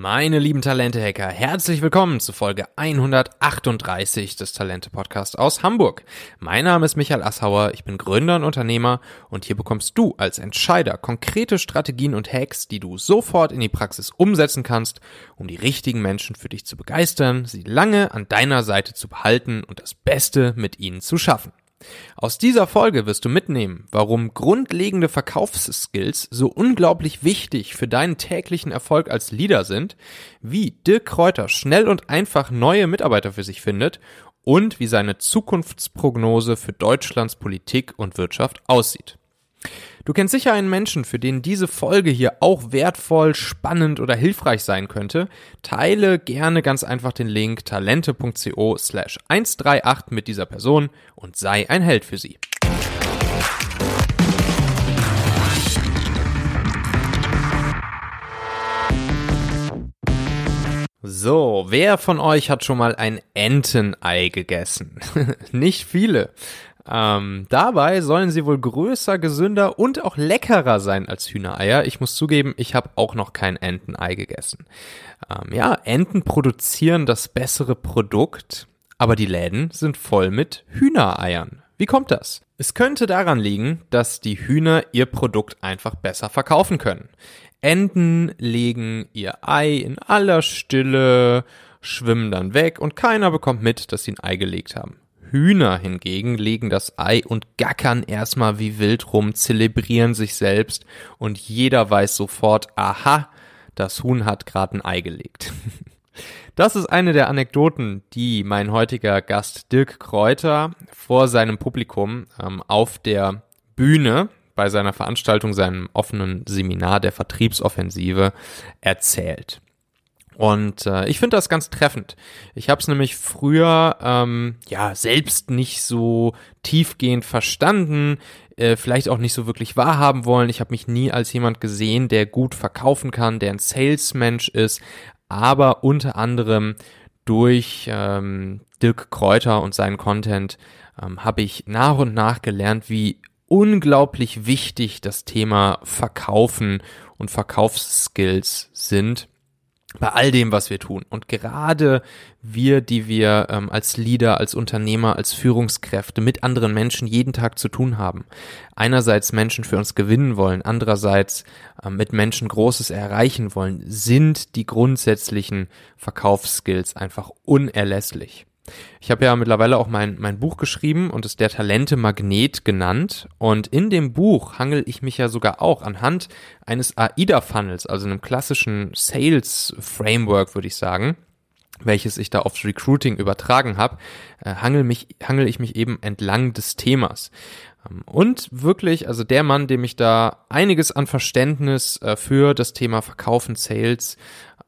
Meine lieben Talente-Hacker, herzlich willkommen zu Folge 138 des Talente-Podcasts aus Hamburg. Mein Name ist Michael Assauer, ich bin Gründer und Unternehmer und hier bekommst du als Entscheider konkrete Strategien und Hacks, die du sofort in die Praxis umsetzen kannst, um die richtigen Menschen für dich zu begeistern, sie lange an deiner Seite zu behalten und das Beste mit ihnen zu schaffen. Aus dieser Folge wirst du mitnehmen, warum grundlegende Verkaufsskills so unglaublich wichtig für deinen täglichen Erfolg als Leader sind, wie Dirk Kräuter schnell und einfach neue Mitarbeiter für sich findet und wie seine Zukunftsprognose für Deutschlands Politik und Wirtschaft aussieht. Du kennst sicher einen Menschen, für den diese Folge hier auch wertvoll, spannend oder hilfreich sein könnte. Teile gerne ganz einfach den Link talente.co slash 138 mit dieser Person und sei ein Held für sie. So, wer von euch hat schon mal ein Entenei gegessen? Nicht viele. Ähm, dabei sollen sie wohl größer, gesünder und auch leckerer sein als Hühnereier. Ich muss zugeben, ich habe auch noch kein Entenei gegessen. Ähm, ja, Enten produzieren das bessere Produkt, aber die Läden sind voll mit Hühnereiern. Wie kommt das? Es könnte daran liegen, dass die Hühner ihr Produkt einfach besser verkaufen können. Enten legen ihr Ei in aller Stille, schwimmen dann weg und keiner bekommt mit, dass sie ein Ei gelegt haben. Hühner hingegen legen das Ei und gackern erstmal wie wild rum, zelebrieren sich selbst und jeder weiß sofort, aha, das Huhn hat gerade ein Ei gelegt. Das ist eine der Anekdoten, die mein heutiger Gast Dirk Kräuter vor seinem Publikum ähm, auf der Bühne bei seiner Veranstaltung, seinem offenen Seminar der Vertriebsoffensive erzählt. Und äh, ich finde das ganz treffend. Ich habe es nämlich früher ähm, ja selbst nicht so tiefgehend verstanden, äh, vielleicht auch nicht so wirklich wahrhaben wollen. Ich habe mich nie als jemand gesehen, der gut verkaufen kann, der ein Salesmensch ist, aber unter anderem durch ähm, Dirk Kräuter und seinen Content ähm, habe ich nach und nach gelernt, wie unglaublich wichtig das Thema Verkaufen und Verkaufsskills sind bei all dem, was wir tun. Und gerade wir, die wir ähm, als Leader, als Unternehmer, als Führungskräfte mit anderen Menschen jeden Tag zu tun haben. Einerseits Menschen für uns gewinnen wollen, andererseits ähm, mit Menschen Großes erreichen wollen, sind die grundsätzlichen Verkaufsskills einfach unerlässlich. Ich habe ja mittlerweile auch mein, mein Buch geschrieben und es der Talente Magnet genannt. Und in dem Buch hangel ich mich ja sogar auch anhand eines AIDA-Funnels, also einem klassischen Sales-Framework, würde ich sagen, welches ich da aufs Recruiting übertragen habe, äh, hangel, mich, hangel ich mich eben entlang des Themas. Ähm, und wirklich, also der Mann, dem ich da einiges an Verständnis äh, für das Thema Verkaufen, Sales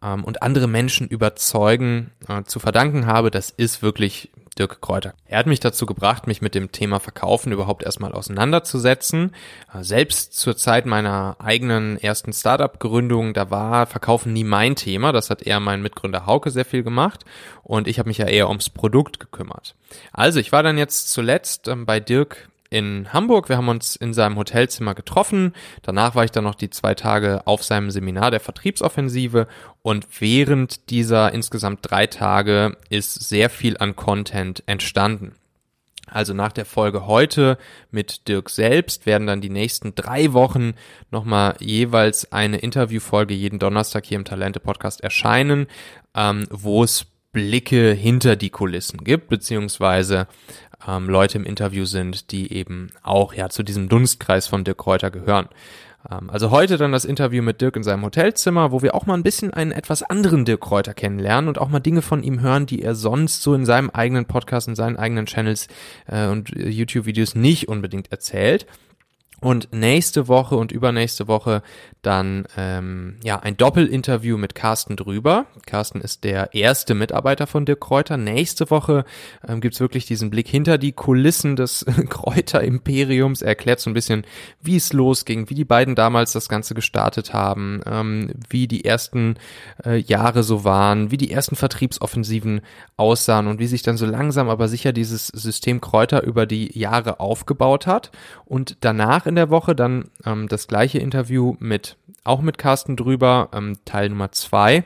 ähm, und andere Menschen überzeugen äh, zu verdanken habe, das ist wirklich Dirk Kräuter. Er hat mich dazu gebracht, mich mit dem Thema Verkaufen überhaupt erstmal auseinanderzusetzen. Äh, selbst zur Zeit meiner eigenen ersten Startup-Gründung, da war Verkaufen nie mein Thema. Das hat eher mein Mitgründer Hauke sehr viel gemacht und ich habe mich ja eher ums Produkt gekümmert. Also ich war dann jetzt zuletzt ähm, bei Dirk in Hamburg. Wir haben uns in seinem Hotelzimmer getroffen. Danach war ich dann noch die zwei Tage auf seinem Seminar der Vertriebsoffensive und während dieser insgesamt drei Tage ist sehr viel an Content entstanden. Also nach der Folge heute mit Dirk selbst werden dann die nächsten drei Wochen nochmal jeweils eine Interviewfolge jeden Donnerstag hier im Talente Podcast erscheinen, ähm, wo es Blicke hinter die Kulissen gibt, beziehungsweise ähm, Leute im Interview sind, die eben auch ja zu diesem Dunstkreis von Dirk Kräuter gehören. Ähm, also heute dann das Interview mit Dirk in seinem Hotelzimmer, wo wir auch mal ein bisschen einen etwas anderen Dirk Kräuter kennenlernen und auch mal Dinge von ihm hören, die er sonst so in seinem eigenen Podcast, in seinen eigenen Channels äh, und YouTube-Videos nicht unbedingt erzählt. Und nächste Woche und übernächste Woche dann ähm, ja ein Doppelinterview mit Carsten drüber. Carsten ist der erste Mitarbeiter von Dirk Kräuter. Nächste Woche ähm, gibt's wirklich diesen Blick hinter die Kulissen des Kräuter-Imperiums. Er erklärt so ein bisschen, wie es losging, wie die beiden damals das Ganze gestartet haben, ähm, wie die ersten äh, Jahre so waren, wie die ersten Vertriebsoffensiven aussahen und wie sich dann so langsam aber sicher dieses System Kräuter über die Jahre aufgebaut hat. Und danach in der Woche dann ähm, das gleiche Interview mit, auch mit Carsten drüber, ähm, Teil Nummer zwei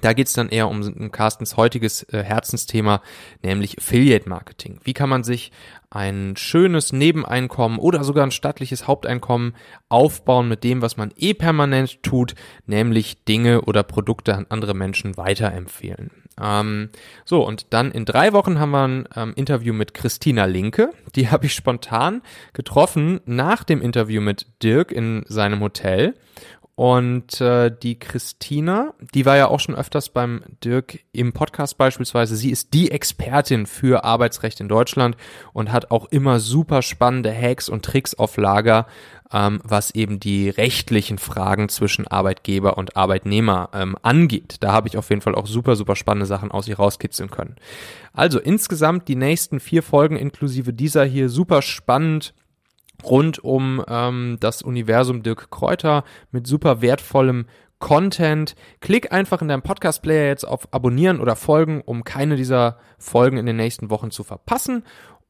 Da geht's dann eher um Carstens heutiges äh, Herzensthema, nämlich Affiliate Marketing. Wie kann man sich ein schönes Nebeneinkommen oder sogar ein stattliches Haupteinkommen aufbauen mit dem, was man eh permanent tut, nämlich Dinge oder Produkte an andere Menschen weiterempfehlen. Ähm, so, und dann in drei Wochen haben wir ein ähm, Interview mit Christina Linke. Die habe ich spontan getroffen nach dem Interview mit Dirk in seinem Hotel. Und äh, die Christina, die war ja auch schon öfters beim Dirk im Podcast beispielsweise. Sie ist die Expertin für Arbeitsrecht in Deutschland und hat auch immer super spannende Hacks und Tricks auf Lager, ähm, was eben die rechtlichen Fragen zwischen Arbeitgeber und Arbeitnehmer ähm, angeht. Da habe ich auf jeden Fall auch super, super spannende Sachen aus ihr rauskitzeln können. Also insgesamt die nächsten vier Folgen inklusive dieser hier super spannend rund um ähm, das Universum Dirk Kräuter mit super wertvollem Content. Klick einfach in deinem Podcast-Player jetzt auf Abonnieren oder Folgen, um keine dieser Folgen in den nächsten Wochen zu verpassen.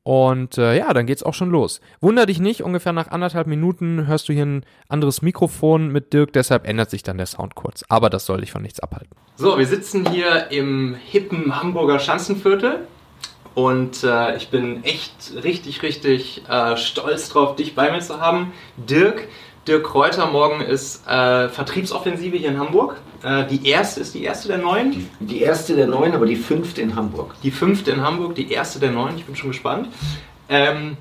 Und äh, ja, dann geht's auch schon los. Wunder dich nicht, ungefähr nach anderthalb Minuten hörst du hier ein anderes Mikrofon mit Dirk, deshalb ändert sich dann der Sound kurz. Aber das soll dich von nichts abhalten. So, wir sitzen hier im hippen Hamburger Schanzenviertel und äh, ich bin echt richtig, richtig äh, stolz drauf, dich bei mir zu haben. Dirk, Dirk Kräuter morgen ist äh, Vertriebsoffensive hier in Hamburg. Äh, die erste ist die erste der neuen. Die, die, erste der neuen, aber die fünfte in Hamburg. Die fünfte in Hamburg, die erste der neuen. Ich bin schon gespannt. Ähm,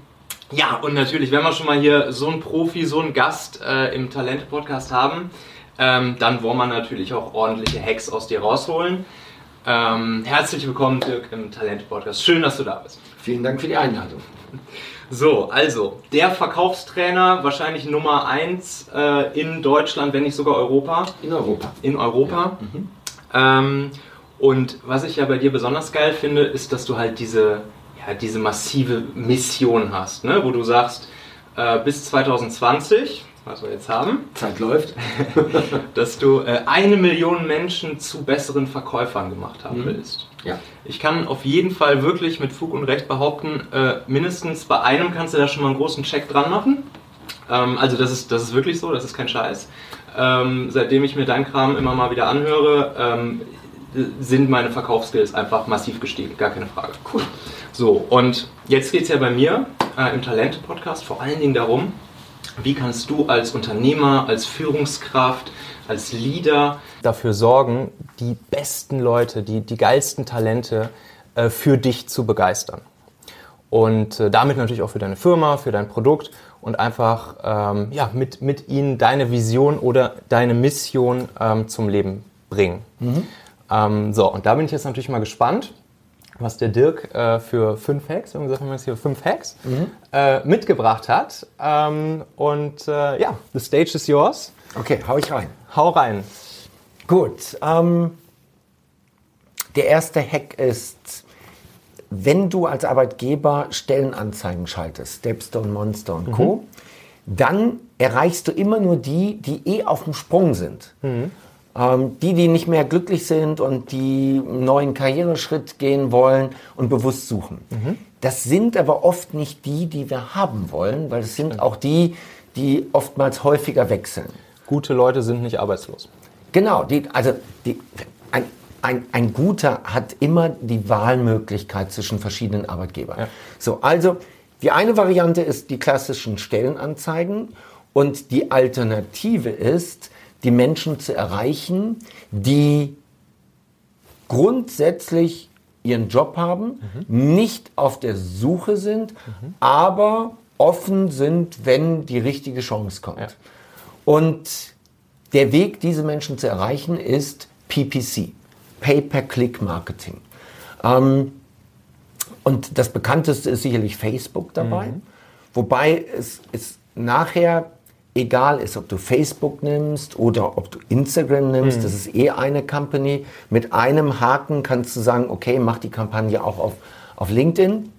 ja, und natürlich, wenn wir schon mal hier so einen Profi, so einen Gast äh, im Talente-Podcast haben, ähm, dann wollen wir natürlich auch ordentliche Hacks aus dir rausholen. Ähm, herzlich willkommen, Dirk, im Talent-Podcast. Schön, dass du da bist. Vielen Dank für die Einladung. So, also, der Verkaufstrainer, wahrscheinlich Nummer 1 äh, in Deutschland, wenn nicht sogar Europa. In Europa. In Europa. Ja. Mhm. Ähm, und was ich ja bei dir besonders geil finde, ist, dass du halt diese, ja, diese massive Mission hast, ne? wo du sagst, äh, bis 2020 was wir jetzt haben. Zeit läuft. dass du äh, eine Million Menschen zu besseren Verkäufern gemacht haben mhm. willst. Ja. Ich kann auf jeden Fall wirklich mit Fug und Recht behaupten, äh, mindestens bei einem kannst du da schon mal einen großen Check dran machen. Ähm, also das ist, das ist wirklich so, das ist kein Scheiß. Ähm, seitdem ich mir dein Kram immer mal wieder anhöre, ähm, sind meine Verkaufsskills einfach massiv gestiegen, gar keine Frage. Cool. So, und jetzt geht es ja bei mir äh, im Talente-Podcast vor allen Dingen darum, wie kannst du als Unternehmer, als Führungskraft, als Leader dafür sorgen, die besten Leute, die, die geilsten Talente äh, für dich zu begeistern? Und äh, damit natürlich auch für deine Firma, für dein Produkt und einfach ähm, ja, mit, mit ihnen deine Vision oder deine Mission ähm, zum Leben bringen. Mhm. Ähm, so, und da bin ich jetzt natürlich mal gespannt, was der Dirk äh, für fünf Hacks, wir haben jetzt hier fünf Hacks, mhm. äh, mitgebracht hat. Ähm, und äh, ja, the stage is yours. Okay, hau ich rein. Hau rein. Gut. Ähm, der erste Hack ist, wenn du als Arbeitgeber Stellenanzeigen schaltest, Stepstone, Monster und Co., mhm. dann erreichst du immer nur die, die eh auf dem Sprung sind. Mhm. Ähm, die, die nicht mehr glücklich sind und die einen neuen Karriereschritt gehen wollen und bewusst suchen. Mhm. Das sind aber oft nicht die, die wir haben wollen, weil es sind auch die, die oftmals häufiger wechseln. Gute Leute sind nicht arbeitslos. Genau, die, also die, ein, ein, ein guter hat immer die Wahlmöglichkeit zwischen verschiedenen Arbeitgebern. Ja. So, also die eine Variante ist die klassischen Stellenanzeigen und die Alternative ist, die Menschen zu erreichen, die grundsätzlich ihren Job haben, mhm. nicht auf der Suche sind, mhm. aber offen sind, wenn die richtige Chance kommt. Ja. Und der Weg, diese Menschen zu erreichen, ist PPC, Pay-per-Click-Marketing. Ähm, und das bekannteste ist sicherlich Facebook dabei, mhm. wobei es, es nachher egal ist, ob du Facebook nimmst oder ob du Instagram nimmst, mhm. das ist eh eine Company. Mit einem Haken kannst du sagen, okay, mach die Kampagne auch auf, auf LinkedIn,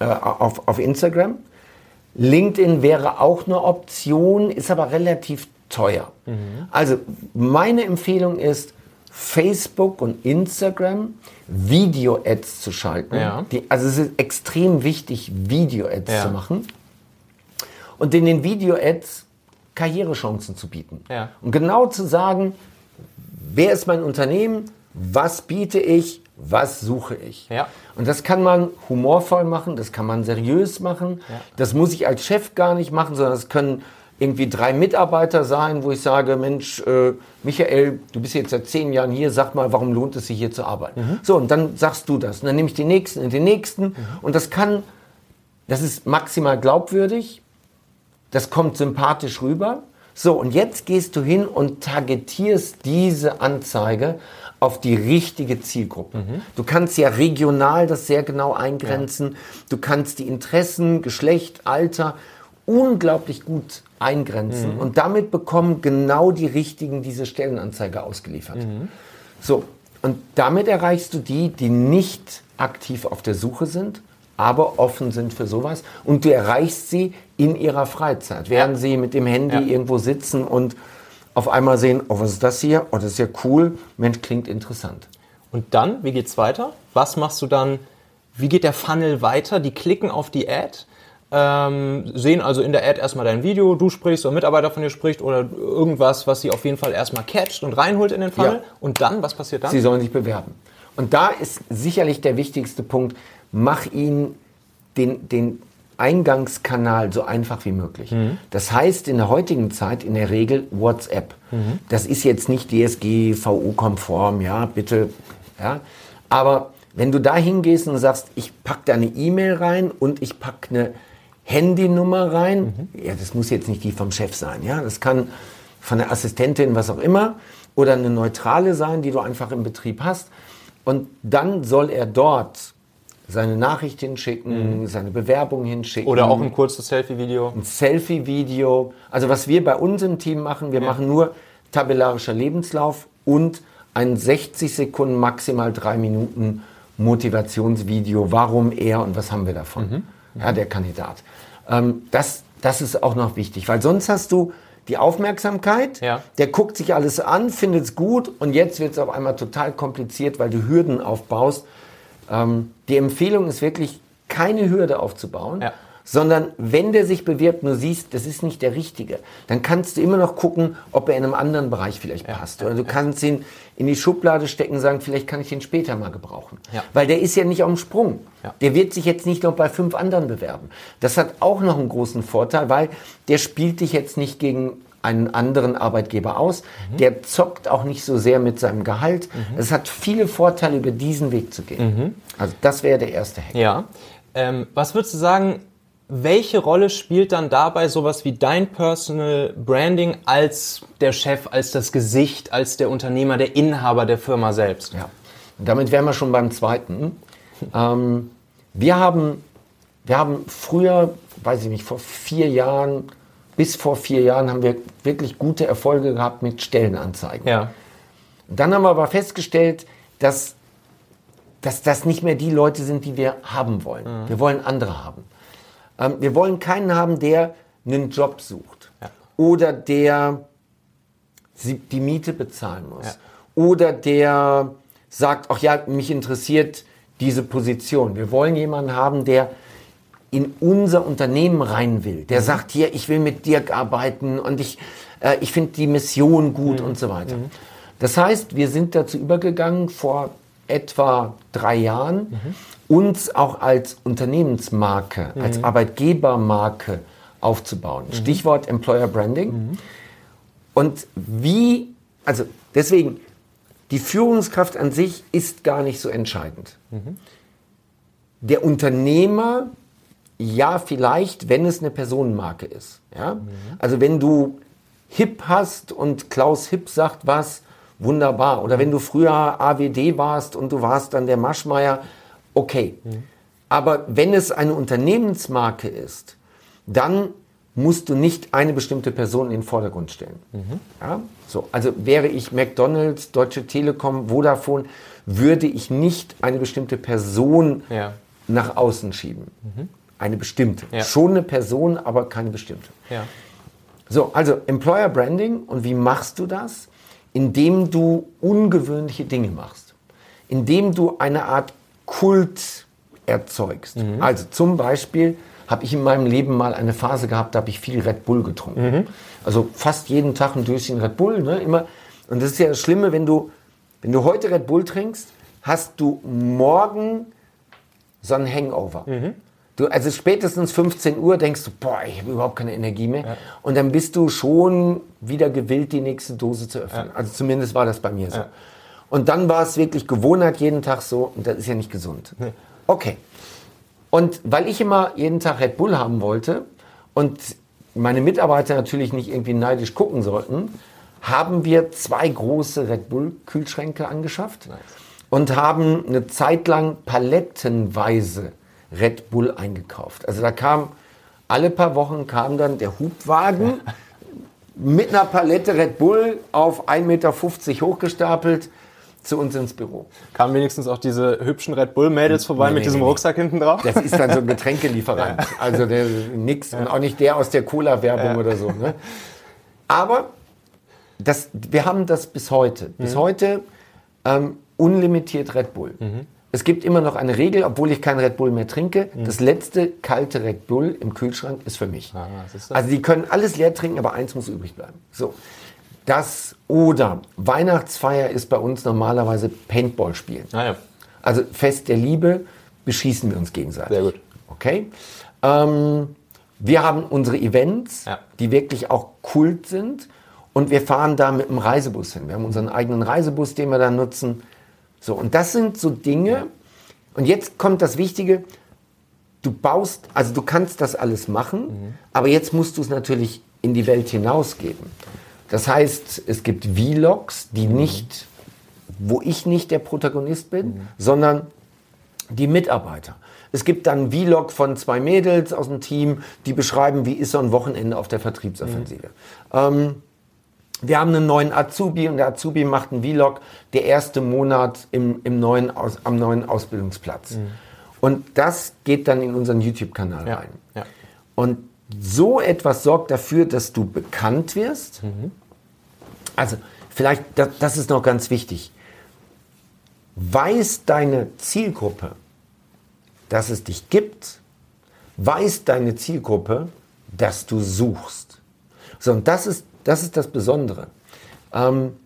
äh, auf, auf Instagram. LinkedIn wäre auch eine Option, ist aber relativ teuer. Mhm. Also meine Empfehlung ist, Facebook und Instagram Video-Ads zu schalten. Ja. Die, also es ist extrem wichtig, Video-Ads ja. zu machen. Und in den Video-Ads Karrierechancen zu bieten. Ja. Und genau zu sagen, wer ist mein Unternehmen, was biete ich, was suche ich. Ja. Und das kann man humorvoll machen, das kann man seriös machen. Ja. Das muss ich als Chef gar nicht machen, sondern es können irgendwie drei Mitarbeiter sein, wo ich sage, Mensch, äh, Michael, du bist jetzt seit zehn Jahren hier, sag mal, warum lohnt es sich hier zu arbeiten? Mhm. So, und dann sagst du das. Und dann nehme ich den nächsten und den nächsten. Mhm. Und das kann, das ist maximal glaubwürdig, das kommt sympathisch rüber. So, und jetzt gehst du hin und targetierst diese Anzeige auf die richtige Zielgruppe. Du kannst ja regional das sehr genau eingrenzen. Du kannst die Interessen, Geschlecht, Alter unglaublich gut eingrenzen und damit bekommen genau die richtigen diese Stellenanzeige ausgeliefert. So, und damit erreichst du die, die nicht aktiv auf der Suche sind, aber offen sind für sowas. Und du erreichst sie in ihrer Freizeit, während sie mit dem Handy irgendwo sitzen und auf einmal sehen, oh, was ist das hier? Oh, das ist ja cool. Mensch, klingt interessant. Und dann, wie geht's weiter? Was machst du dann? Wie geht der Funnel weiter? Die klicken auf die Ad, ähm, sehen also in der Ad erstmal dein Video, du sprichst oder ein Mitarbeiter von dir spricht oder irgendwas, was sie auf jeden Fall erstmal catcht und reinholt in den Funnel. Ja. Und dann, was passiert dann? Sie sollen sich bewerben. Und da ist sicherlich der wichtigste Punkt, mach ihnen den, den Eingangskanal so einfach wie möglich. Das heißt in der heutigen Zeit in der Regel WhatsApp. Das ist jetzt nicht DSGVO-konform, ja, bitte. Ja. Aber wenn du da hingehst und sagst, ich packe da eine E-Mail rein und ich packe eine Handynummer rein, ja, das muss jetzt nicht die vom Chef sein, ja, das kann von der Assistentin, was auch immer, oder eine neutrale sein, die du einfach im Betrieb hast. Und dann soll er dort seine Nachricht hinschicken, seine Bewerbung hinschicken. Oder auch ein kurzes Selfie-Video. ein Selfie-Video. Also was wir bei uns im Team machen, wir machen nur tabellarischer Lebenslauf und ein 60 Sekunden, maximal drei Minuten Motivationsvideo. Warum er und was haben wir davon? Ja, der Kandidat. Ähm, das, das ist auch noch wichtig, weil sonst hast du die Aufmerksamkeit, Ja. der guckt sich alles an, findet es gut und jetzt wird es auf einmal total kompliziert, weil du Hürden aufbaust. Ähm, die Empfehlung ist wirklich, keine Hürde aufzubauen, Ja. sondern wenn der sich bewirbt, nur siehst, das ist nicht der Richtige, dann kannst du immer noch gucken, ob er in einem anderen Bereich vielleicht passt. Oder du kannst ihn in die Schublade stecken und sagen, vielleicht kann ich ihn später mal gebrauchen. Ja. Weil der ist ja nicht auf dem Sprung. Ja. Der wird sich jetzt nicht noch bei fünf anderen bewerben. Das hat auch noch einen großen Vorteil, weil der spielt dich jetzt nicht gegen einen anderen Arbeitgeber aus. Mhm. Der zockt auch nicht so sehr mit seinem Gehalt. Es hat viele Vorteile, über diesen Weg zu gehen. Mhm. Also das wäre der erste Hack. Ja. Ähm, was würdest du sagen, welche Rolle spielt dann dabei sowas wie dein Personal Branding als der Chef, als das Gesicht, als der Unternehmer, der Inhaber der Firma selbst? Ja. Und damit wären wir schon beim zweiten. Ähm, wir, haben, wir haben früher, weiß ich nicht, vor vier Jahren, bis vor vier Jahren haben wir wirklich gute Erfolge gehabt mit Stellenanzeigen. Ja. Dann haben wir aber festgestellt, dass, dass das nicht mehr die Leute sind, die wir haben wollen. Wir wollen andere haben. Ähm, wir wollen keinen haben, der einen Job sucht Ja. oder der die Miete bezahlen muss Ja. oder der sagt, ach ja, mich interessiert diese Position. Wir wollen jemanden haben, der in unser Unternehmen rein will, der sagt, hier, ich will mit Dirk arbeiten und ich, äh, ich finde die Mission gut und so weiter. Das heißt, wir sind dazu übergegangen, vor etwa drei Jahren, uns auch als Unternehmensmarke, als Arbeitgebermarke aufzubauen. Stichwort Employer Branding. Und wie, also deswegen, die Führungskraft an sich ist gar nicht so entscheidend. Der Unternehmer, ja, vielleicht, wenn es eine Personenmarke ist. Ja? Also wenn du Hip hast und Klaus Hip sagt was, wunderbar. Oder wenn du früher AWD warst und du warst dann der Maschmeier, okay. Aber wenn es eine Unternehmensmarke ist, dann musst du nicht eine bestimmte Person in den Vordergrund stellen. Ja? So, also wäre ich McDonald's, Deutsche Telekom, Vodafone, würde ich nicht eine bestimmte Person Ja. nach außen schieben. Eine bestimmte. Ja. Schon eine Person, aber keine bestimmte. Ja. So, also Employer Branding und wie machst du das? Indem du ungewöhnliche Dinge machst. Indem du eine Art Kult erzeugst. Also zum Beispiel habe ich in meinem Leben mal eine Phase gehabt, da habe ich viel Red Bull getrunken. Also fast jeden Tag ein Döschen Red Bull, ne? immer. Und das ist ja das Schlimme, wenn du Wenn du heute Red Bull trinkst, hast du morgen so einen Hangover. Du, also spätestens 15 Uhr denkst du, boah, ich habe überhaupt keine Energie mehr. Und dann bist du schon wieder gewillt, die nächste Dose zu öffnen. Also zumindest war das bei mir so. Und dann war es wirklich Gewohnheit jeden Tag so und das ist ja nicht gesund. Okay. Und weil ich immer jeden Tag Red Bull haben wollte und meine Mitarbeiter natürlich nicht irgendwie neidisch gucken sollten, haben wir zwei große Red Bull Kühlschränke angeschafft und haben eine Zeit lang palettenweise Red Bull eingekauft. Also da kam alle paar Wochen kam dann der Hubwagen mit einer Palette Red Bull auf 1,50 Meter hochgestapelt zu uns ins Büro. Kamen wenigstens auch diese hübschen Red Bull-Mädels vorbei Nee, mit nee, diesem nee. Rucksack hinten drauf? Das ist dann so ein Getränkelieferant. Also der, nix und auch nicht der aus der Cola-Werbung oder so. Ne? Aber das, wir haben das bis heute. Bis heute ähm, unlimitiert Red Bull. Es gibt immer noch eine Regel, obwohl ich kein Red Bull mehr trinke. Das letzte kalte Red Bull im Kühlschrank ist für mich. Ah, also die können alles leer trinken, aber eins muss übrig bleiben. So. Das oder Weihnachtsfeier ist bei uns normalerweise Paintball spielen. Ah, ja. Also Fest der Liebe beschießen wir uns gegenseitig. Sehr gut. Okay. Ähm, wir haben unsere Events, Ja. die wirklich auch Kult sind. Und wir fahren da mit dem Reisebus hin. Wir haben unseren eigenen Reisebus, den wir da nutzen. So, und das sind so Dinge. Und jetzt kommt das Wichtige. Du baust, also du kannst das alles machen, aber jetzt musst du es natürlich in die Welt hinausgeben. Das heißt, es gibt Vlogs, die nicht, wo ich nicht der Protagonist bin, sondern die Mitarbeiter. Es gibt dann einen Vlog von zwei Mädels aus dem Team, die beschreiben, wie ist so ein Wochenende auf der Vertriebsoffensive. Ähm, wir haben einen neuen Azubi und der Azubi macht einen Vlog, der erste Monat im, im neuen Aus, am neuen Ausbildungsplatz. Und das geht dann in unseren YouTube-Kanal Ja. rein. Ja. Und so etwas sorgt dafür, dass du bekannt wirst. Also vielleicht, das, das ist noch ganz wichtig. Weiß deine Zielgruppe, dass es dich gibt? Weiß deine Zielgruppe, dass du suchst? So, und das ist das, ist das Besondere. Ähm,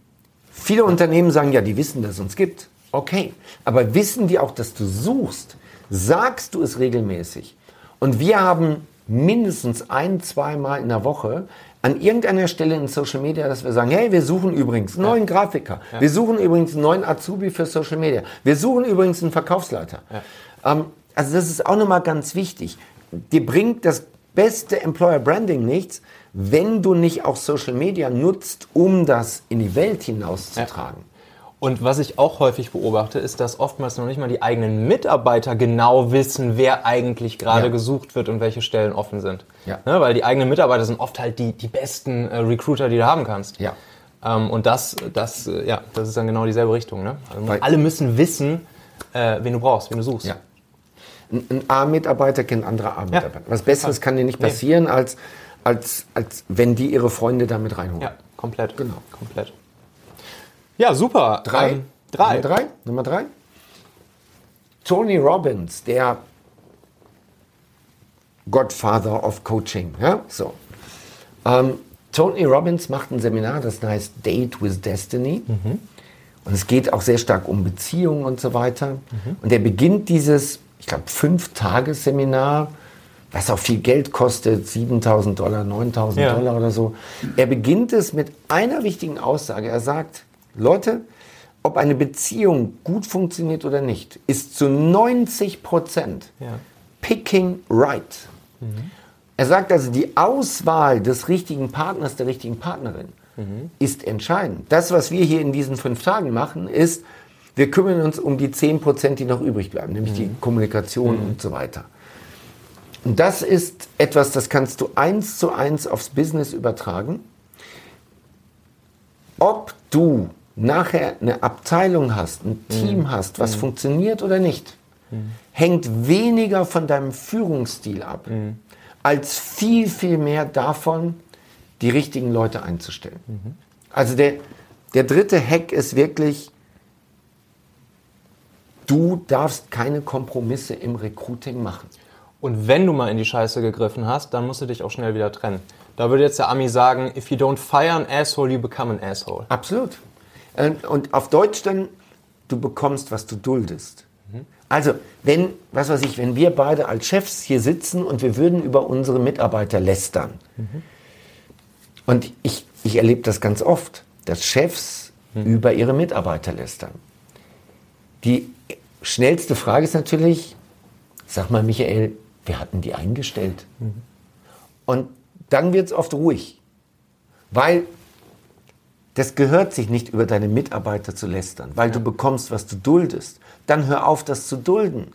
viele Unternehmen sagen, ja, die wissen, dass es uns gibt. Okay, aber wissen die auch, dass du suchst? Sagst du es regelmäßig? Und wir haben mindestens ein, zweimal in der Woche an irgendeiner Stelle in Social Media, dass wir sagen, hey, wir suchen übrigens einen neuen Grafiker, wir suchen übrigens einen neuen Azubi für Social Media, wir suchen übrigens einen Verkaufsleiter. Ähm, also das ist auch nochmal ganz wichtig. Dir bringt das beste Employer Branding nichts, wenn du nicht auch Social Media nutzt, um das in die Welt hinauszutragen. Und was ich auch häufig beobachte, ist, dass oftmals noch nicht mal die eigenen Mitarbeiter genau wissen, wer eigentlich gerade Ja. gesucht wird und welche Stellen offen sind. Ja. Ne, weil die eigenen Mitarbeiter sind oft halt die, die besten äh, Recruiter, die du haben kannst. Ja. Ähm, und das, das, äh, ja, das ist dann genau dieselbe Richtung. Ne? Also alle müssen wissen, äh, wen du brauchst, wen du suchst. Ja. Ein, ein A-Mitarbeiter kennt andere A-Mitarbeiter. Was Besseres kann dir nicht passieren, als, als, als wenn die ihre Freunde damit reinholen. Ja, komplett. Genau. Komplett. Ja, super. Drei. Ähm, drei. Nummer drei. Nummer drei. Tony Robbins, der Godfather of Coaching. Ja? So. Ähm, Tony Robbins macht ein Seminar, das heißt Date with Destiny. Und es geht auch sehr stark um Beziehungen und so weiter. Und er beginnt dieses, ich glaube, Fünf-Tages-Seminar, was auch viel Geld kostet, 7000 Dollar, 9000 Ja. Dollar oder so. Er beginnt es mit einer wichtigen Aussage. Er sagt, Leute, ob eine Beziehung gut funktioniert oder nicht, ist zu 90 Prozent Ja. picking right. Er sagt also, die Auswahl des richtigen Partners, der richtigen Partnerin ist entscheidend. Das, was wir hier in diesen fünf Tagen machen, ist, wir kümmern uns um die 10 Prozent, die noch übrig bleiben, nämlich die Kommunikation und so weiter. Und das ist etwas, das kannst du eins zu eins aufs Business übertragen. Ob du nachher eine Abteilung hast, ein Team hast, was funktioniert oder nicht, hängt weniger von deinem Führungsstil ab, als viel, viel mehr davon, die richtigen Leute einzustellen. Also der, der dritte Hack ist wirklich, du darfst keine Kompromisse im Recruiting machen. Und wenn du mal in die Scheiße gegriffen hast, dann musst du dich auch schnell wieder trennen. Da würde jetzt der Ami sagen, if you don't fire an asshole, you become an asshole. Absolut. Äh, Und auf Deutsch dann, du bekommst, was du duldest. Also, wenn, was weiß ich, wenn wir beide als Chefs hier sitzen und wir würden über unsere Mitarbeiter lästern. Und ich, ich erlebe das ganz oft, dass Chefs über ihre Mitarbeiter lästern. Die schnellste Frage ist natürlich, sag mal, Michael, wir hatten die eingestellt. Und dann wird es oft ruhig, weil das gehört sich nicht, über deine Mitarbeiter zu lästern, weil du bekommst, was du duldest. Dann hör auf, das zu dulden.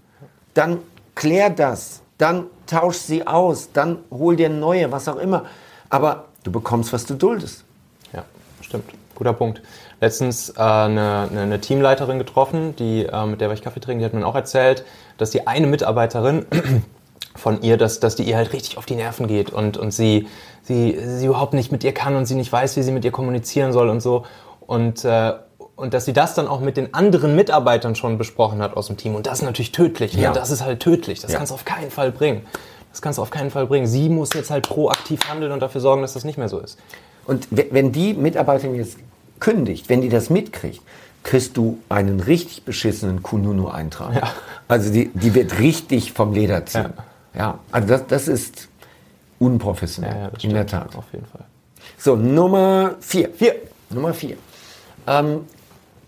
Dann klär das. Dann tausch sie aus. Dann hol dir neue, was auch immer. Aber du bekommst, was du duldest. Ja, stimmt. Guter Punkt. Letztens äh, eine, eine, eine Teamleiterin getroffen, die, äh, mit der war ich Kaffee trinken, die hat mir auch erzählt, dass die eine Mitarbeiterin von ihr, dass, dass die ihr halt richtig auf die Nerven geht und, und sie, sie, sie überhaupt nicht mit ihr kann und sie nicht weiß, wie sie mit ihr kommunizieren soll und so. Und, äh, und dass sie das dann auch mit den anderen Mitarbeitern schon besprochen hat aus dem Team. Und das ist natürlich tödlich. Ja. Ne? Das ist halt tödlich. Das Ja. kannst du auf keinen Fall bringen. Das kannst du auf keinen Fall bringen. Sie muss jetzt halt proaktiv handeln und dafür sorgen, dass das nicht mehr so ist. Und we- wenn die Mitarbeiterin jetzt kündigt, wenn die das mitkriegt, kriegst du einen richtig beschissenen Kununu-Eintrag. Also die, die wird richtig vom Leder ziehen. Ja, also das, das ist unprofessionell, Ja, ja, das in der. Tat. Auf jeden Fall. So, Nummer vier. Vier. Nummer vier. Ähm,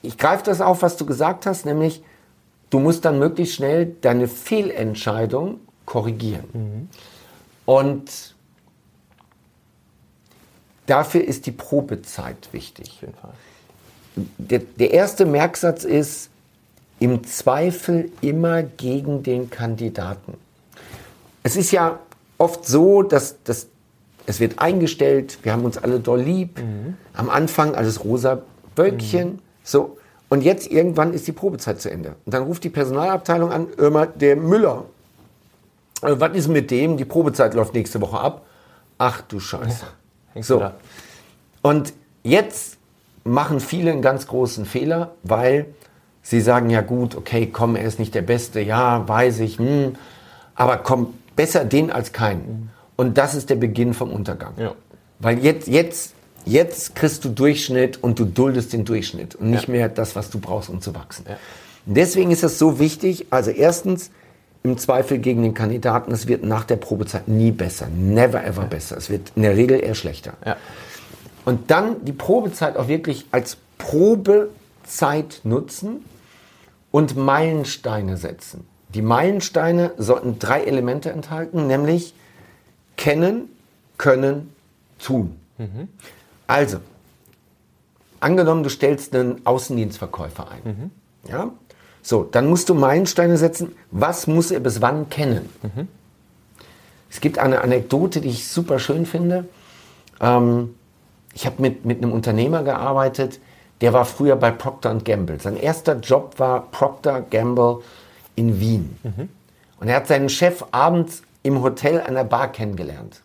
ich greife das auf, was du gesagt hast, nämlich du musst dann möglichst schnell deine Fehlentscheidung korrigieren. Und dafür ist die Probezeit wichtig. Auf jeden Fall. Der, der erste Merksatz ist, im Zweifel immer gegen den Kandidaten. Es ist ja oft so, dass, dass es wird eingestellt, wir haben uns alle doll lieb. Am Anfang alles rosa Wölkchen. So. Und jetzt irgendwann ist die Probezeit zu Ende. Und dann ruft die Personalabteilung an, immer der Müller. Äh, was ist mit dem? Die Probezeit läuft nächste Woche ab. Ach du Scheiße. Hängst So. da? Und jetzt machen viele einen ganz großen Fehler, weil sie sagen, ja gut, okay, komm, er ist nicht der Beste, ja, weiß ich, hm, aber komm, besser den als keinen. Und das ist der Beginn vom Untergang. Ja. Weil jetzt, jetzt, jetzt kriegst du Durchschnitt und du duldest den Durchschnitt und nicht Ja. mehr das, was du brauchst, um zu wachsen. Ja. Deswegen ist es so wichtig, also erstens, im Zweifel gegen den Kandidaten, es wird nach der Probezeit nie besser, never ever besser. Es wird in der Regel eher schlechter. Und dann die Probezeit auch wirklich als Probezeit nutzen und Meilensteine setzen. Die Meilensteine sollten drei Elemente enthalten, nämlich kennen, können, tun. Also, angenommen, du stellst einen Außendienstverkäufer ein. Ja? So, dann musst du Meilensteine setzen. Was muss er bis wann kennen? Es gibt eine Anekdote, die ich super schön finde. Ähm, ich habe mit, mit einem Unternehmer gearbeitet, der war früher bei Procter Gamble. Sein erster Job war Procter Gamble in Wien. Und er hat seinen Chef abends im Hotel an der Bar kennengelernt.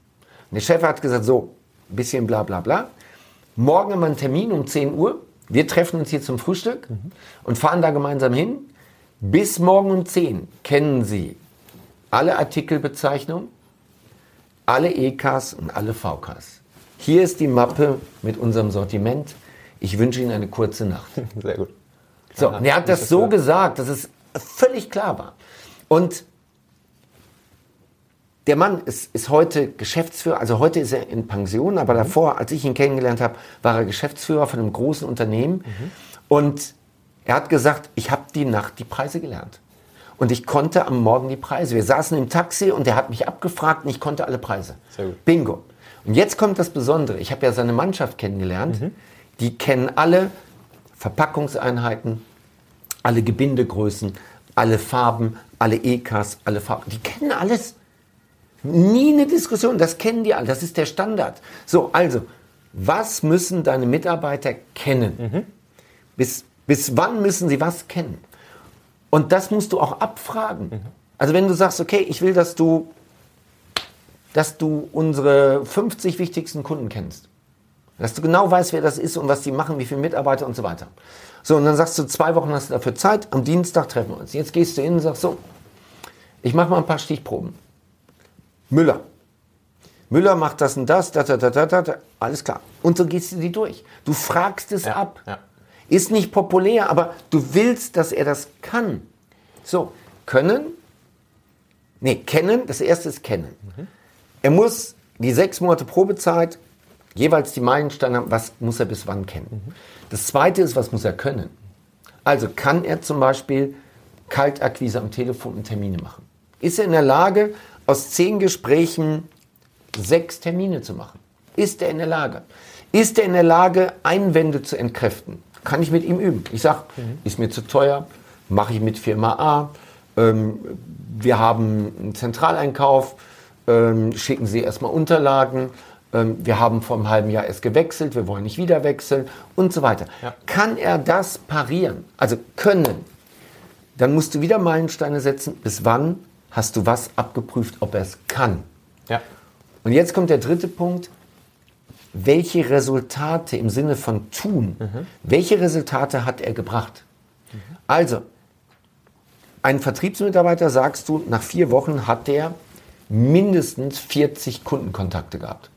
Und der Chef hat gesagt, so, bisschen bla bla bla. Morgen haben wir einen Termin um 10 Uhr. Wir treffen uns hier zum Frühstück und fahren da gemeinsam hin. Bis morgen um 10 kennen Sie alle Artikelbezeichnungen, alle EKs und alle VKs. Hier ist die Mappe mit unserem Sortiment. Ich wünsche Ihnen eine kurze Nacht. Sehr gut. So, und er hat das das so gesagt, dass es völlig klar war. Und der Mann ist, ist heute Geschäftsführer, also heute ist er in Pension, aber davor, als ich ihn kennengelernt habe, war er Geschäftsführer von einem großen Unternehmen. Und er hat gesagt, ich habe die Nacht die Preise gelernt. Und ich konnte am Morgen die Preise. Wir saßen im Taxi und er hat mich abgefragt und ich konnte alle Preise. Bingo. Und jetzt kommt das Besondere. Ich habe ja seine Mannschaft kennengelernt. Die kennen alle Verpackungseinheiten, alle Gebindegrößen, alle Farben, alle EKs, alle Farben. Die kennen alles. Nie eine Diskussion. Das kennen die alle. Das ist der Standard. So, also, was müssen deine Mitarbeiter kennen? Bis, bis wann müssen sie was kennen? Und das musst du auch abfragen. Also wenn du sagst, okay, ich will, dass du, dass du unsere 50 wichtigsten Kunden kennst. Dass du genau weißt, wer das ist und was die machen, wie viele Mitarbeiter und so weiter. So, und dann sagst du, zwei Wochen hast du dafür Zeit, am Dienstag treffen wir uns. Jetzt gehst du hin und sagst so, ich mache mal ein paar Stichproben. Müller. Müller macht das und das, da, da, da, da, da, da. alles klar. Und so gehst du die durch. Du fragst es Ja, ab. ja. Ist nicht populär, aber du willst, dass er das kann. So, können, nee, kennen, das erste ist kennen. Er muss die sechs Monate Probezeit, jeweils die Meilensteine haben, was muss er bis wann kennen. Das zweite ist, was muss er können. Also kann er zum Beispiel Kaltakquise am Telefon und Termine machen. Ist er in der Lage, aus zehn Gesprächen sechs Termine zu machen? Ist er in der Lage? Ist er in der Lage, Einwände zu entkräften? Kann ich mit ihm üben? Ich sage, ist mir zu teuer, mache ich mit Firma A. Ähm, wir haben einen Zentraleinkauf, ähm, schicken Sie erstmal Unterlagen. Ähm, wir haben vor einem halben Jahr erst gewechselt, wir wollen nicht wieder wechseln und so weiter. Ja. Kann er das parieren? Also können. Dann musst du wieder Meilensteine setzen. Bis wann hast du was abgeprüft, ob er es kann? Ja. Und jetzt kommt der dritte Punkt. Welche Resultate im Sinne von tun, welche Resultate hat er gebracht? Also, ein Vertriebsmitarbeiter, sagst du, nach vier Wochen hat der mindestens 40 Kundenkontakte gehabt.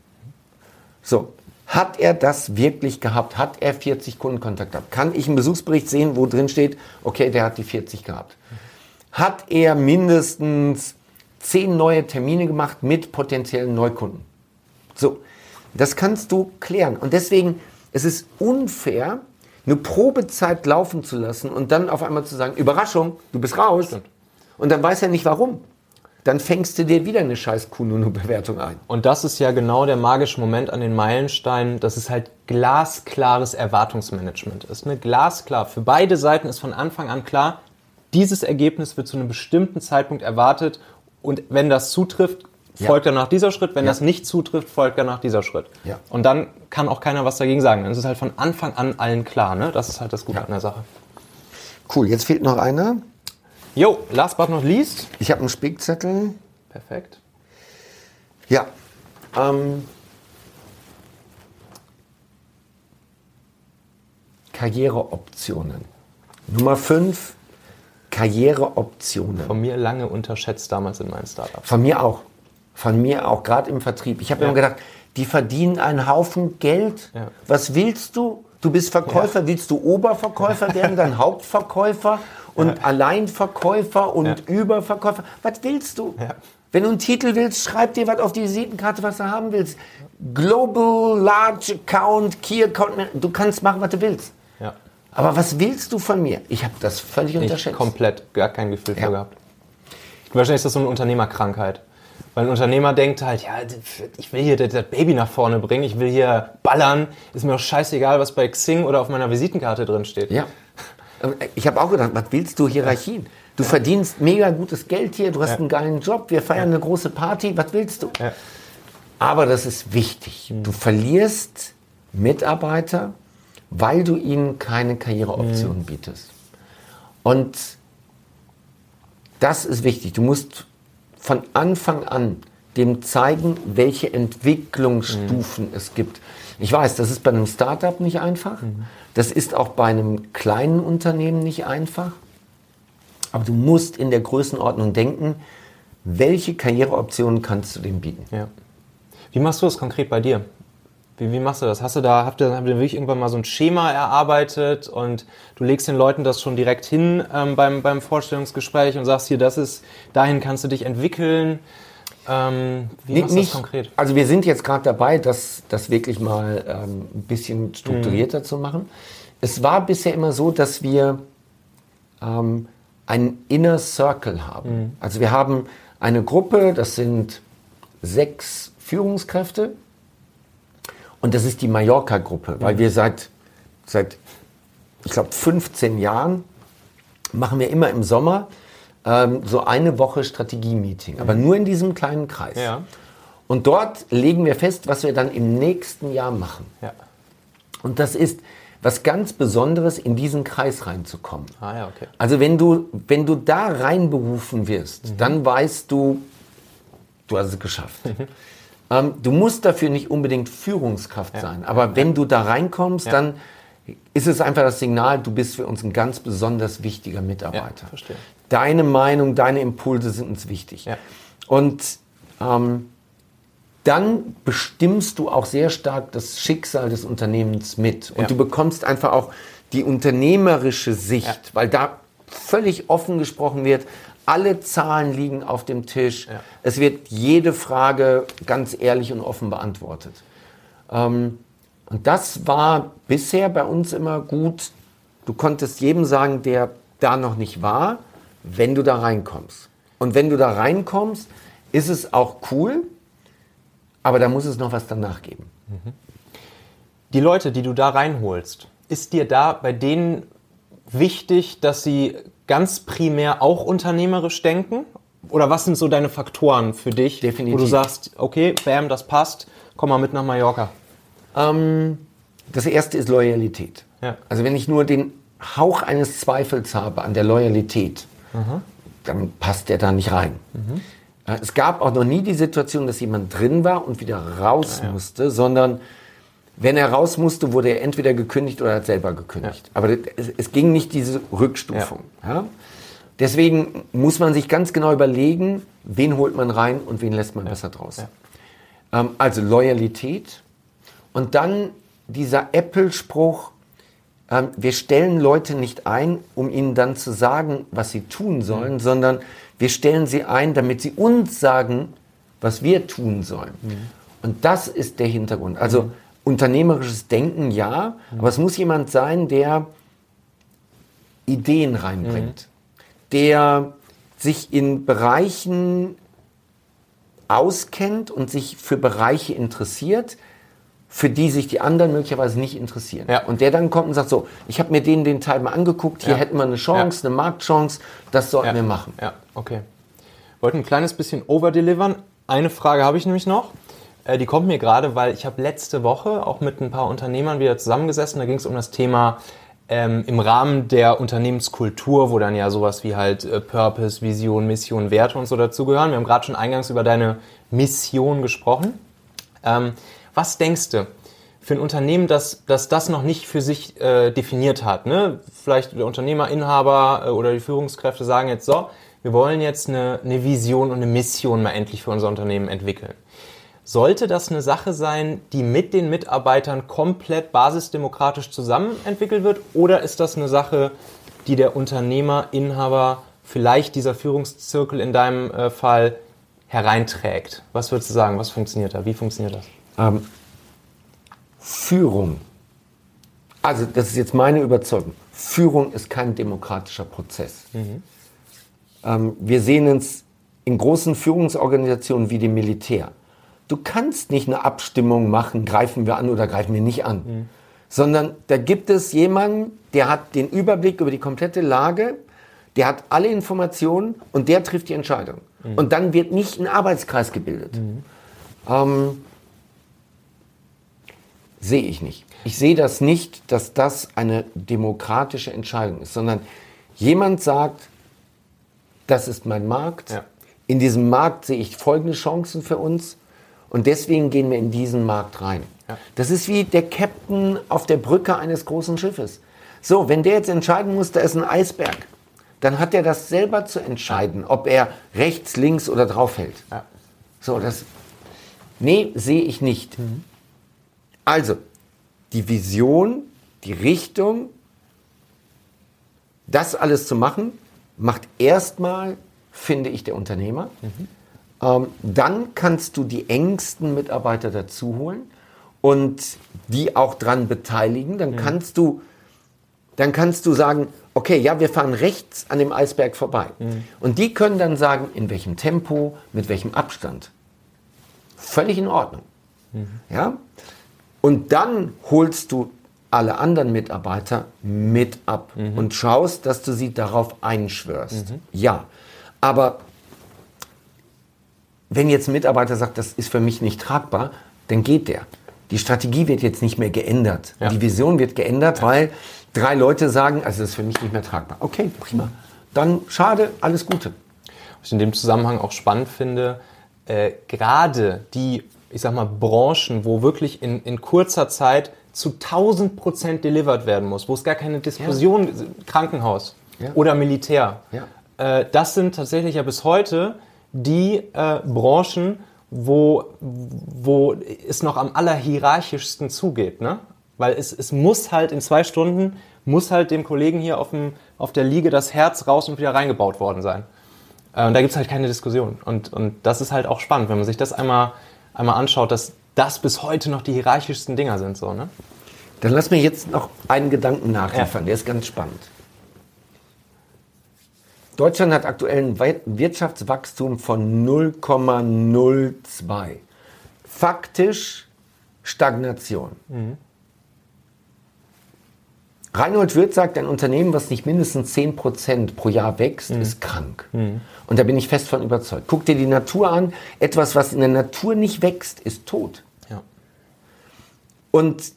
So, hat er das wirklich gehabt? Hat er 40 Kundenkontakte gehabt? Kann ich einen Besuchsbericht sehen, wo drin steht, okay, der hat die 40 gehabt? Hat er mindestens 10 neue Termine gemacht mit potenziellen Neukunden? So, das kannst du klären. Und deswegen, es ist unfair, eine Probezeit laufen zu lassen und dann auf einmal zu sagen, Überraschung, du bist raus. Und dann weiß er nicht warum. Dann fängst du dir wieder eine scheiß Kununu-Bewertung ein. Und das ist ja genau der magische Moment an den Meilensteinen, dass es halt glasklares Erwartungsmanagement ist. Ne? Glasklar. Für beide Seiten ist von Anfang an klar, dieses Ergebnis wird zu einem bestimmten Zeitpunkt erwartet und wenn das zutrifft, Ja. folgt danach dieser Schritt. Wenn Ja. das nicht zutrifft, folgt danach dieser Schritt. Ja. Und dann kann auch keiner was dagegen sagen. Dann ist es halt von Anfang an allen klar. Ne? Das ist halt das Gute Ja. an der Sache. Cool, jetzt fehlt noch einer. Jo, last but not least. Ich habe einen Spickzettel. Perfekt. Ja. Ähm, Karriereoptionen. Nummer 5, Karriereoptionen. Von mir lange unterschätzt damals in meinen Startups. Von mir auch. Von mir auch, gerade im Vertrieb. Ich habe Ja. immer gedacht, die verdienen einen Haufen Geld. Ja. Was willst du? Du bist Verkäufer, willst du Oberverkäufer werden, dann Hauptverkäufer und Alleinverkäufer und Ja. Überverkäufer? Was willst du? Ja. Wenn du einen Titel willst, schreib dir was auf die Visitenkarte, was du haben willst. Global Large Account, Key Account, Man- du kannst machen, was du willst. Ja. Aber was willst du von mir? Ich habe das völlig Ich unterschätzt. komplett gar kein Gefühl Ja. für gehabt. Wahrscheinlich ist das so eine Unternehmerkrankheit. Weil ein Unternehmer denkt halt, ja, ich will hier das das Baby nach vorne bringen, ich will hier ballern, ist mir doch scheißegal, was bei Xing oder auf meiner Visitenkarte drin steht. Ja. Ich habe auch gedacht, was willst du Hierarchien? Du verdienst mega gutes Geld hier, du hast Ja. einen geilen Job, wir feiern eine große Party, was willst du? Ja. Aber das ist wichtig. Du verlierst Mitarbeiter, weil du ihnen keine Karriereoptionen bietest. Und das ist wichtig. Du musst von Anfang an dem zeigen, welche Entwicklungsstufen es gibt. Ich weiß, das ist bei einem Startup nicht einfach. Das ist auch bei einem kleinen Unternehmen nicht einfach. Aber du musst in der Größenordnung denken, welche Karriereoptionen kannst du dem bieten? Ja. Wie machst du das konkret bei dir? Wie, wie machst du das? Hast du da, habt ihr, habt wirklich irgendwann mal so ein Schema erarbeitet und du legst den Leuten das schon direkt hin ähm, beim, beim Vorstellungsgespräch und sagst hier, das ist, dahin kannst du dich entwickeln. Ähm, wie Nee, machst du das konkret? Also wir sind jetzt gerade dabei, das, das wirklich mal ähm, ein bisschen strukturierter zu machen. Es war bisher immer so, dass wir ähm, einen Inner Circle haben. Also wir haben eine Gruppe, das sind sechs Führungskräfte und das ist die Mallorca-Gruppe, weil wir seit, seit ich glaube, 15 Jahren machen wir immer im Sommer ähm, so eine Woche Strategie-Meeting, aber nur in diesem kleinen Kreis. Ja. Und dort legen wir fest, was wir dann im nächsten Jahr machen. Ja. Und das ist was ganz Besonderes, in diesen Kreis reinzukommen. Ah ja, okay. Also wenn du, wenn du da reinberufen wirst, Mhm. dann weißt du, du hast es geschafft. Ähm, du musst dafür nicht unbedingt Führungskraft sein, aber wenn du da reinkommst, Ja. dann ist es einfach das Signal, du bist für uns ein ganz besonders wichtiger Mitarbeiter. Ja, verstehe. Deine Meinung, deine Impulse sind uns wichtig. Ja. Und ähm, dann bestimmst du auch sehr stark das Schicksal des Unternehmens mit. Und Ja. du bekommst einfach auch die unternehmerische Sicht, Ja. weil da völlig offen gesprochen wird, alle Zahlen liegen auf dem Tisch, Ja. es wird jede Frage ganz ehrlich und offen beantwortet. Ähm, und das war bisher bei uns immer gut. Du konntest jedem sagen, der da noch nicht war, wenn du da reinkommst. Und wenn du da reinkommst, ist es auch cool, aber da muss es noch was danach geben. Die Leute, die du da reinholst, ist dir da bei denen wichtig, dass sie ganz primär auch unternehmerisch denken? Oder was sind so deine Faktoren für dich, Definitiv. wo du sagst, okay, bam, das passt, komm mal mit nach Mallorca? Ähm, das erste ist Loyalität. Ja. Also wenn ich nur den Hauch eines Zweifels habe an der Loyalität, dann passt der da nicht rein. Äh, Es gab auch noch nie die Situation, dass jemand drin war und wieder raus musste, sondern wenn er raus musste, wurde er entweder gekündigt oder hat selber gekündigt. Aber es, es ging nicht diese Rückstufung. Ja. Deswegen muss man sich ganz genau überlegen, wen holt man rein und wen lässt man besser draußen. Ähm, also Loyalität. Und dann dieser Apple-Spruch, wir stellen Leute nicht ein, um ihnen dann zu sagen, was sie tun sollen, sondern wir stellen sie ein, damit sie uns sagen, was wir tun sollen. Und das ist der Hintergrund. Also unternehmerisches Denken ja, aber es muss jemand sein, der Ideen reinbringt, der sich in Bereichen auskennt und sich für Bereiche interessiert, für die sich die anderen möglicherweise nicht interessieren. Ja. Und der dann kommt und sagt so, ich habe mir den, den Teil mal angeguckt, hier Ja. hätten wir eine Chance, eine Marktchance, das sollten wir machen. Ja, okay. Wollten ein kleines bisschen overdelivern. Eine Frage habe ich nämlich noch. Äh, Die kommt mir gerade, weil ich habe letzte Woche auch mit ein paar Unternehmern wieder zusammengesessen. Da ging es um das Thema ähm, im Rahmen der Unternehmenskultur, wo dann ja sowas wie halt äh, Purpose, Vision, Mission, Werte und so dazugehören. Wir haben gerade schon eingangs über deine Mission gesprochen. Ähm, was denkst du für ein Unternehmen, das, das das noch nicht für sich äh, definiert hat? Ne? Vielleicht der Unternehmer, Inhaber äh, oder die Führungskräfte sagen jetzt so, wir wollen jetzt eine, eine Vision und eine Mission mal endlich für unser Unternehmen entwickeln. Sollte das eine Sache sein, die mit den Mitarbeitern komplett basisdemokratisch zusammen entwickelt wird? Oder ist das eine Sache, die der Unternehmer, Inhaber, vielleicht dieser Führungszirkel in deinem äh, Fall hereinträgt? Was würdest du sagen? Was funktioniert da? Wie funktioniert das? Ähm, Führung. Also, das ist jetzt meine Überzeugung. Führung ist kein demokratischer Prozess. Ähm, wir sehen uns in großen Führungsorganisationen wie dem Militär. Du kannst nicht eine Abstimmung machen, greifen wir an oder greifen wir nicht an. Sondern da gibt es jemanden, der hat den Überblick über die komplette Lage, der hat alle Informationen und der trifft die Entscheidung. Und dann wird nicht ein Arbeitskreis gebildet. Ähm, sehe ich nicht. Ich sehe das nicht, dass das eine demokratische Entscheidung ist, sondern jemand sagt, das ist mein Markt. Ja. In diesem Markt sehe ich folgende Chancen für uns und deswegen gehen wir in diesen Markt rein. Ja. Das ist wie der Captain auf der Brücke eines großen Schiffes. So, wenn der jetzt entscheiden muss, da ist ein Eisberg, dann hat er das selber zu entscheiden, ob er rechts, links oder drauf hält. Ja. So, das. Nee, sehe ich nicht. Also, die Vision, die Richtung, das alles zu machen, macht erstmal, finde ich, der Unternehmer. Ähm, dann kannst du die engsten Mitarbeiter dazu holen und die auch dran beteiligen. Dann kannst du dann kannst du sagen, okay, ja, wir fahren rechts an dem Eisberg vorbei. Und die können dann sagen, in welchem Tempo, mit welchem Abstand. Völlig in Ordnung. Ja? Und dann holst du alle anderen Mitarbeiter mit ab und schaust, dass du sie darauf einschwörst. Ja, aber wenn jetzt ein Mitarbeiter sagt, das ist für mich nicht tragbar, dann geht der. Die Strategie wird jetzt nicht mehr geändert. Ja. Die Vision wird geändert, weil drei Leute sagen, also das ist für mich nicht mehr tragbar. Okay, prima. Dann schade, alles Gute. Was ich in dem Zusammenhang auch spannend finde, äh, gerade die, ich sag mal, Branchen, wo wirklich in, in kurzer Zeit zu 1000 Prozent delivered werden muss, wo es gar keine Diskussion, Krankenhaus Ja. oder Militär, Ja. äh, das sind tatsächlich ja bis heute die äh, Branchen, wo, wo es noch am allerhierarchischsten zugeht, ne? Weil es, es muss halt in zwei Stunden, muss halt dem Kollegen hier auf, dem, auf der Liege das Herz raus und wieder reingebaut worden sein. Äh, und da gibt es halt keine Diskussion. Und, und das ist halt auch spannend, wenn man sich das einmal, einmal anschaut, dass das bis heute noch die hierarchischsten Dinger sind. So, ne? Dann lass mir jetzt noch einen Gedanken nachliefern, ja. der ist ganz spannend. Deutschland hat aktuell ein Wirtschaftswachstum von 0,02. Faktisch Stagnation. Mhm. Reinhold Wirth sagt, ein Unternehmen, was nicht mindestens 10% pro Jahr wächst, mhm. ist krank. Mhm. Und da bin ich fest von überzeugt. Guck dir die Natur an. Etwas, was in der Natur nicht wächst, ist tot. Ja. Und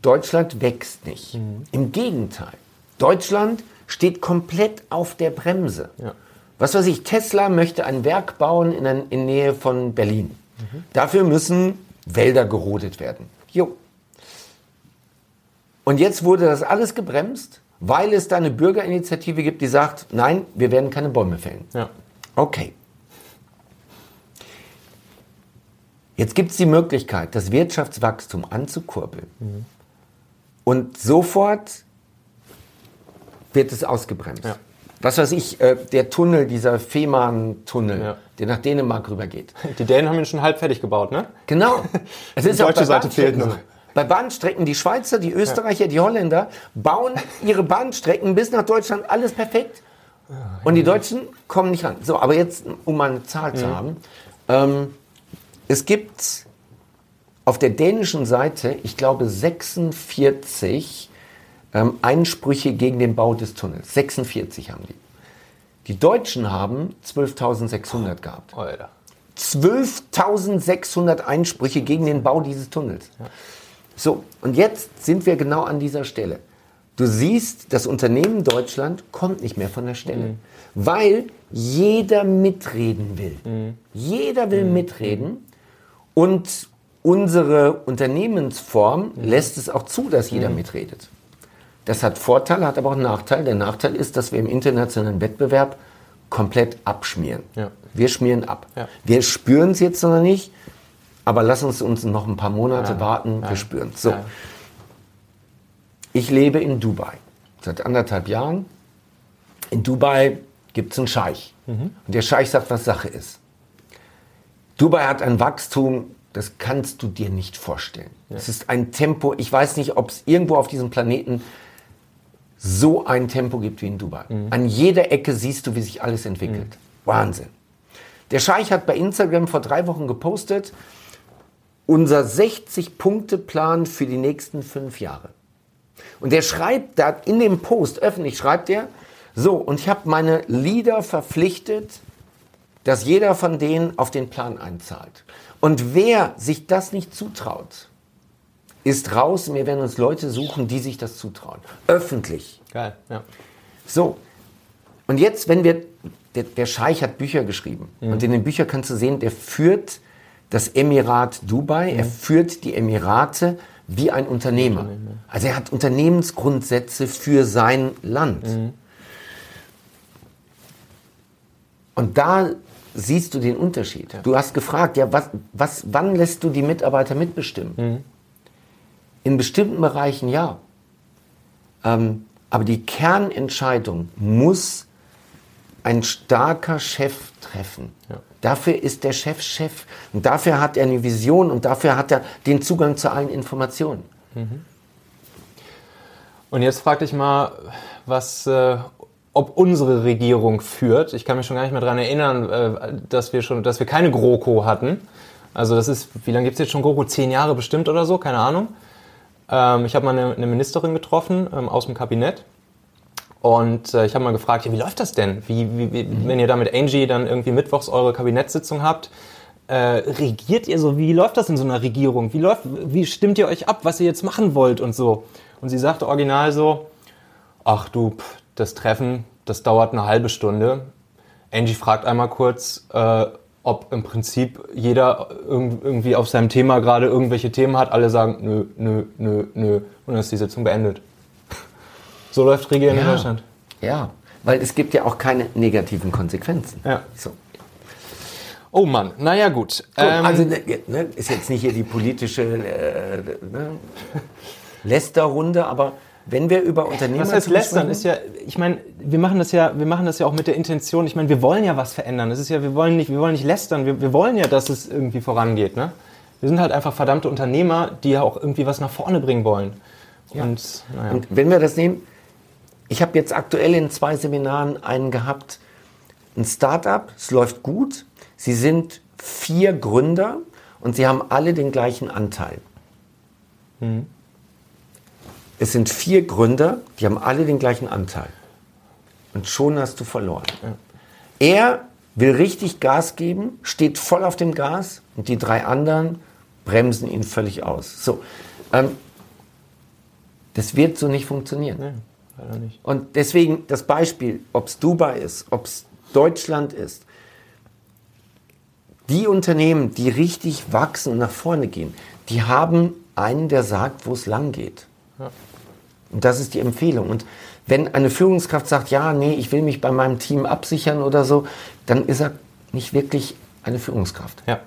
Deutschland wächst nicht. Mhm. Im Gegenteil. Deutschland steht komplett auf der Bremse. Ja. Was weiß ich, Tesla möchte ein Werk bauen in, der, Nähe von Berlin. Mhm. Dafür müssen Wälder gerodet werden. Jo. Und jetzt wurde das alles gebremst, weil es da eine Bürgerinitiative gibt, die sagt, nein, wir werden keine Bäume fällen. Ja. Okay. Jetzt gibt es die Möglichkeit, das Wirtschaftswachstum anzukurbeln. Mhm. Und sofort wird es ausgebremst. Ja. Was weiß ich, äh, der Tunnel, dieser Fehmarn-Tunnel, ja. der nach Dänemark rübergeht. Die Dänen haben ihn schon halb fertig gebaut, ne? Genau. Es ist die deutsche Seite fehlt noch. Bei Bahnstrecken, die Schweizer, die Österreicher, die Holländer bauen ihre Bahnstrecken bis nach Deutschland, alles perfekt. Und die Deutschen kommen nicht ran. So, aber jetzt, um mal eine Zahl zu haben. Ähm, es gibt auf der dänischen Seite, ich glaube, 46 ähm, Einsprüche gegen den Bau des Tunnels. 46 haben die. Die Deutschen haben 12.600 gehabt. 12.600 Einsprüche gegen den Bau dieses Tunnels. So, und jetzt sind wir genau an dieser Stelle. Du siehst, das Unternehmen Deutschland kommt nicht mehr von der Stelle, mhm. weil jeder mitreden will. Mhm. Jeder will mhm. mitreden und unsere Unternehmensform mhm. lässt es auch zu, dass jeder mhm. mitredet. Das hat Vorteile, hat aber auch einen Nachteil. Der Nachteil ist, dass wir im internationalen Wettbewerb komplett abschmieren. Ja. Wir schmieren ab. Ja. Wir spüren es jetzt noch nicht, aber lass uns uns noch ein paar Monate ja. warten. Wir spüren es. So. Ich lebe in Dubai seit anderthalb Jahren. In Dubai gibt es einen Scheich. Mhm. Und der Scheich sagt, was Sache ist. Dubai hat ein Wachstum, das kannst du dir nicht vorstellen. Es ist ein Tempo, ich weiß nicht, ob es irgendwo auf diesem Planeten so ein Tempo gibt wie in Dubai. Mhm. An jeder Ecke siehst du, wie sich alles entwickelt. Mhm. Wahnsinn. Der Scheich hat bei Instagram vor drei Wochen gepostet, unser 60-Punkte-Plan für die nächsten fünf Jahre. Und der schreibt da in dem Post, öffentlich schreibt er, so, und ich habe meine Leader verpflichtet, dass jeder von denen auf den Plan einzahlt. Und wer sich das nicht zutraut, ist raus. Wir werden uns Leute suchen, die sich das zutrauen. Öffentlich. Geil, ja. So. Und jetzt, wenn wir, der, der Scheich hat Bücher geschrieben. Mhm. Und in den Büchern kannst du sehen, der führt das Emirat Dubai, mhm. er führt die Emirate wie ein Unternehmer. Unternehmer. Also er hat Unternehmensgrundsätze für sein Land. Mhm. Und da siehst du den Unterschied. Ja. Du hast gefragt, ja, was, was, wann lässt du die Mitarbeiter mitbestimmen? Mhm. In bestimmten Bereichen ja. Ähm, aber die Kernentscheidung muss ein starker Chef treffen. Ja. Dafür ist der Chef Chef. Und dafür hat er eine Vision und dafür hat er den Zugang zu allen Informationen. Mhm. Und jetzt frag dich mal, was, äh, ob unsere Regierung führt. Ich kann mich schon gar nicht mehr daran erinnern, äh, dass wir schon, dass wir keine GroKo hatten. Also das ist, wie lange gibt es jetzt schon GroKo? Zehn Jahre bestimmt oder so? Keine Ahnung. Ähm, ich habe mal eine, eine, Ministerin getroffen ähm, aus dem Kabinett und äh, ich habe mal gefragt, ja, wie läuft das denn? Wie, wie, wie mhm. Wenn ihr da mit Angie dann irgendwie mittwochs eure Kabinettssitzung habt, äh, regiert ihr so? Wie läuft das in so einer Regierung? Wie, läuft, wie stimmt ihr euch ab, was ihr jetzt machen wollt und so? Und sie sagte original so, ach du, pff, das Treffen, das dauert eine halbe Stunde. Angie fragt einmal kurz, äh, ob im Prinzip jeder irgendwie auf seinem Thema gerade irgendwelche Themen hat. Alle sagen, nö, nö, nö, nö. Und dann ist die Sitzung beendet. So läuft Regieren ja. in Deutschland. Ja, weil es gibt ja auch keine negativen Konsequenzen. Ja. So. Oh Mann, naja gut. gut ähm, also ne, ne, ist jetzt nicht hier die politische äh, ne, Lästerrunde, aber wenn wir über Unternehmer Was heißt lästern? Ist ja, ich meine, wir machen das ja, wir machen das ja auch mit der Intention. Ich meine, wir wollen ja was verändern. Das ist ja, wir wollen nicht, wir wollen nicht lästern. Wir, wir wollen ja, dass es irgendwie vorangeht. Ne? Wir sind halt einfach verdammte Unternehmer, die ja auch irgendwie was nach vorne bringen wollen. Ja. Und, naja. Und wenn wir das nehmen, ich habe jetzt aktuell in zwei Seminaren einen gehabt, ein Startup, es läuft gut. Sie sind vier Gründer und sie haben alle den gleichen Anteil. Mhm. Es sind vier Gründer, die haben alle den gleichen Anteil. Und schon hast du verloren. Ja. Er will richtig Gas geben, steht voll auf dem Gas und die drei anderen bremsen ihn völlig aus. So, ähm, das wird so nicht funktionieren. Nee, leider nicht. Und deswegen das Beispiel, ob es Dubai ist, ob es Deutschland ist, die Unternehmen, die richtig wachsen und nach vorne gehen, die haben einen, der sagt, wo es lang geht. Ja. Und das ist die Empfehlung. Und wenn eine Führungskraft sagt, ja, nee, ich will mich bei meinem Team absichern oder so, dann ist er nicht wirklich eine Führungskraft. Ja.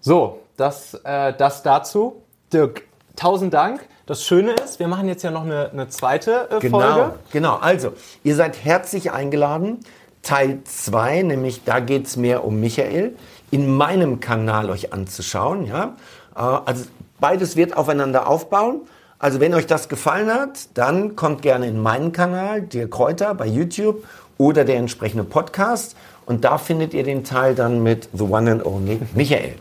So, das, äh, das dazu. Dirk, tausend Dank. Das Schöne ist, wir machen jetzt ja noch eine, eine zweite äh, genau, Folge. Genau, also, ihr seid herzlich eingeladen. Teil 2, nämlich da geht es mehr um Michael, in meinem Kanal euch anzuschauen. Ja? Äh, also beides wird aufeinander aufbauen. Also wenn euch das gefallen hat, dann kommt gerne in meinen Kanal, Dirk Kräuter bei YouTube oder der entsprechende Podcast. Und da findet ihr den Teil dann mit The One and Only Michael.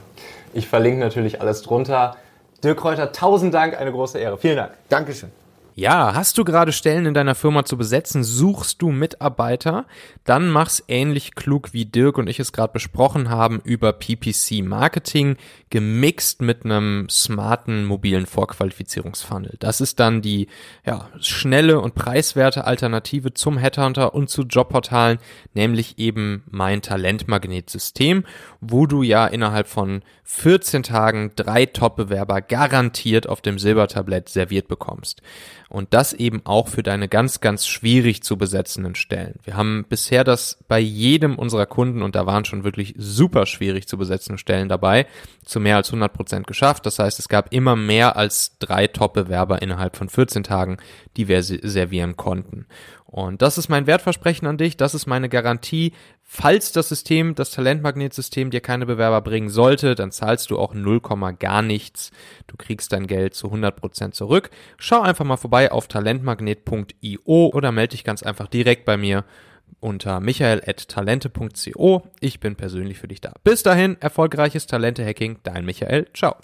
Ich verlinke natürlich alles drunter. Dirk Kräuter, tausend Dank, eine große Ehre. Vielen Dank. Dankeschön. Ja, hast du gerade Stellen in deiner Firma zu besetzen, suchst du Mitarbeiter, dann mach's ähnlich klug wie Dirk und ich es gerade besprochen haben über PPC Marketing, gemixt mit einem smarten mobilen Vorqualifizierungsfunnel. Das ist dann die ja, schnelle und preiswerte Alternative zum Headhunter und zu Jobportalen, nämlich eben mein Talentmagnetsystem, wo du ja innerhalb von 14 Tagen drei Top-Bewerber garantiert auf dem Silbertablett serviert bekommst. Und das eben auch für deine ganz, ganz schwierig zu besetzenden Stellen. Wir haben bisher das bei jedem unserer Kunden, und da waren schon wirklich super schwierig zu besetzende Stellen dabei, zu mehr als 100 Prozent geschafft. Das heißt, es gab immer mehr als drei Top-Bewerber innerhalb von 14 Tagen, die wir servieren konnten. Und das ist mein Wertversprechen an dich, das ist meine Garantie. Falls das System, das Talentmagnetsystem dir keine Bewerber bringen sollte, dann zahlst du auch 0, gar nichts. Du kriegst dein Geld zu 100% zurück. Schau einfach mal vorbei auf talentmagnet.io oder melde dich ganz einfach direkt bei mir unter michael.talente.co. Ich bin persönlich für dich da. Bis dahin, erfolgreiches Talente-Hacking, dein Michael. Ciao.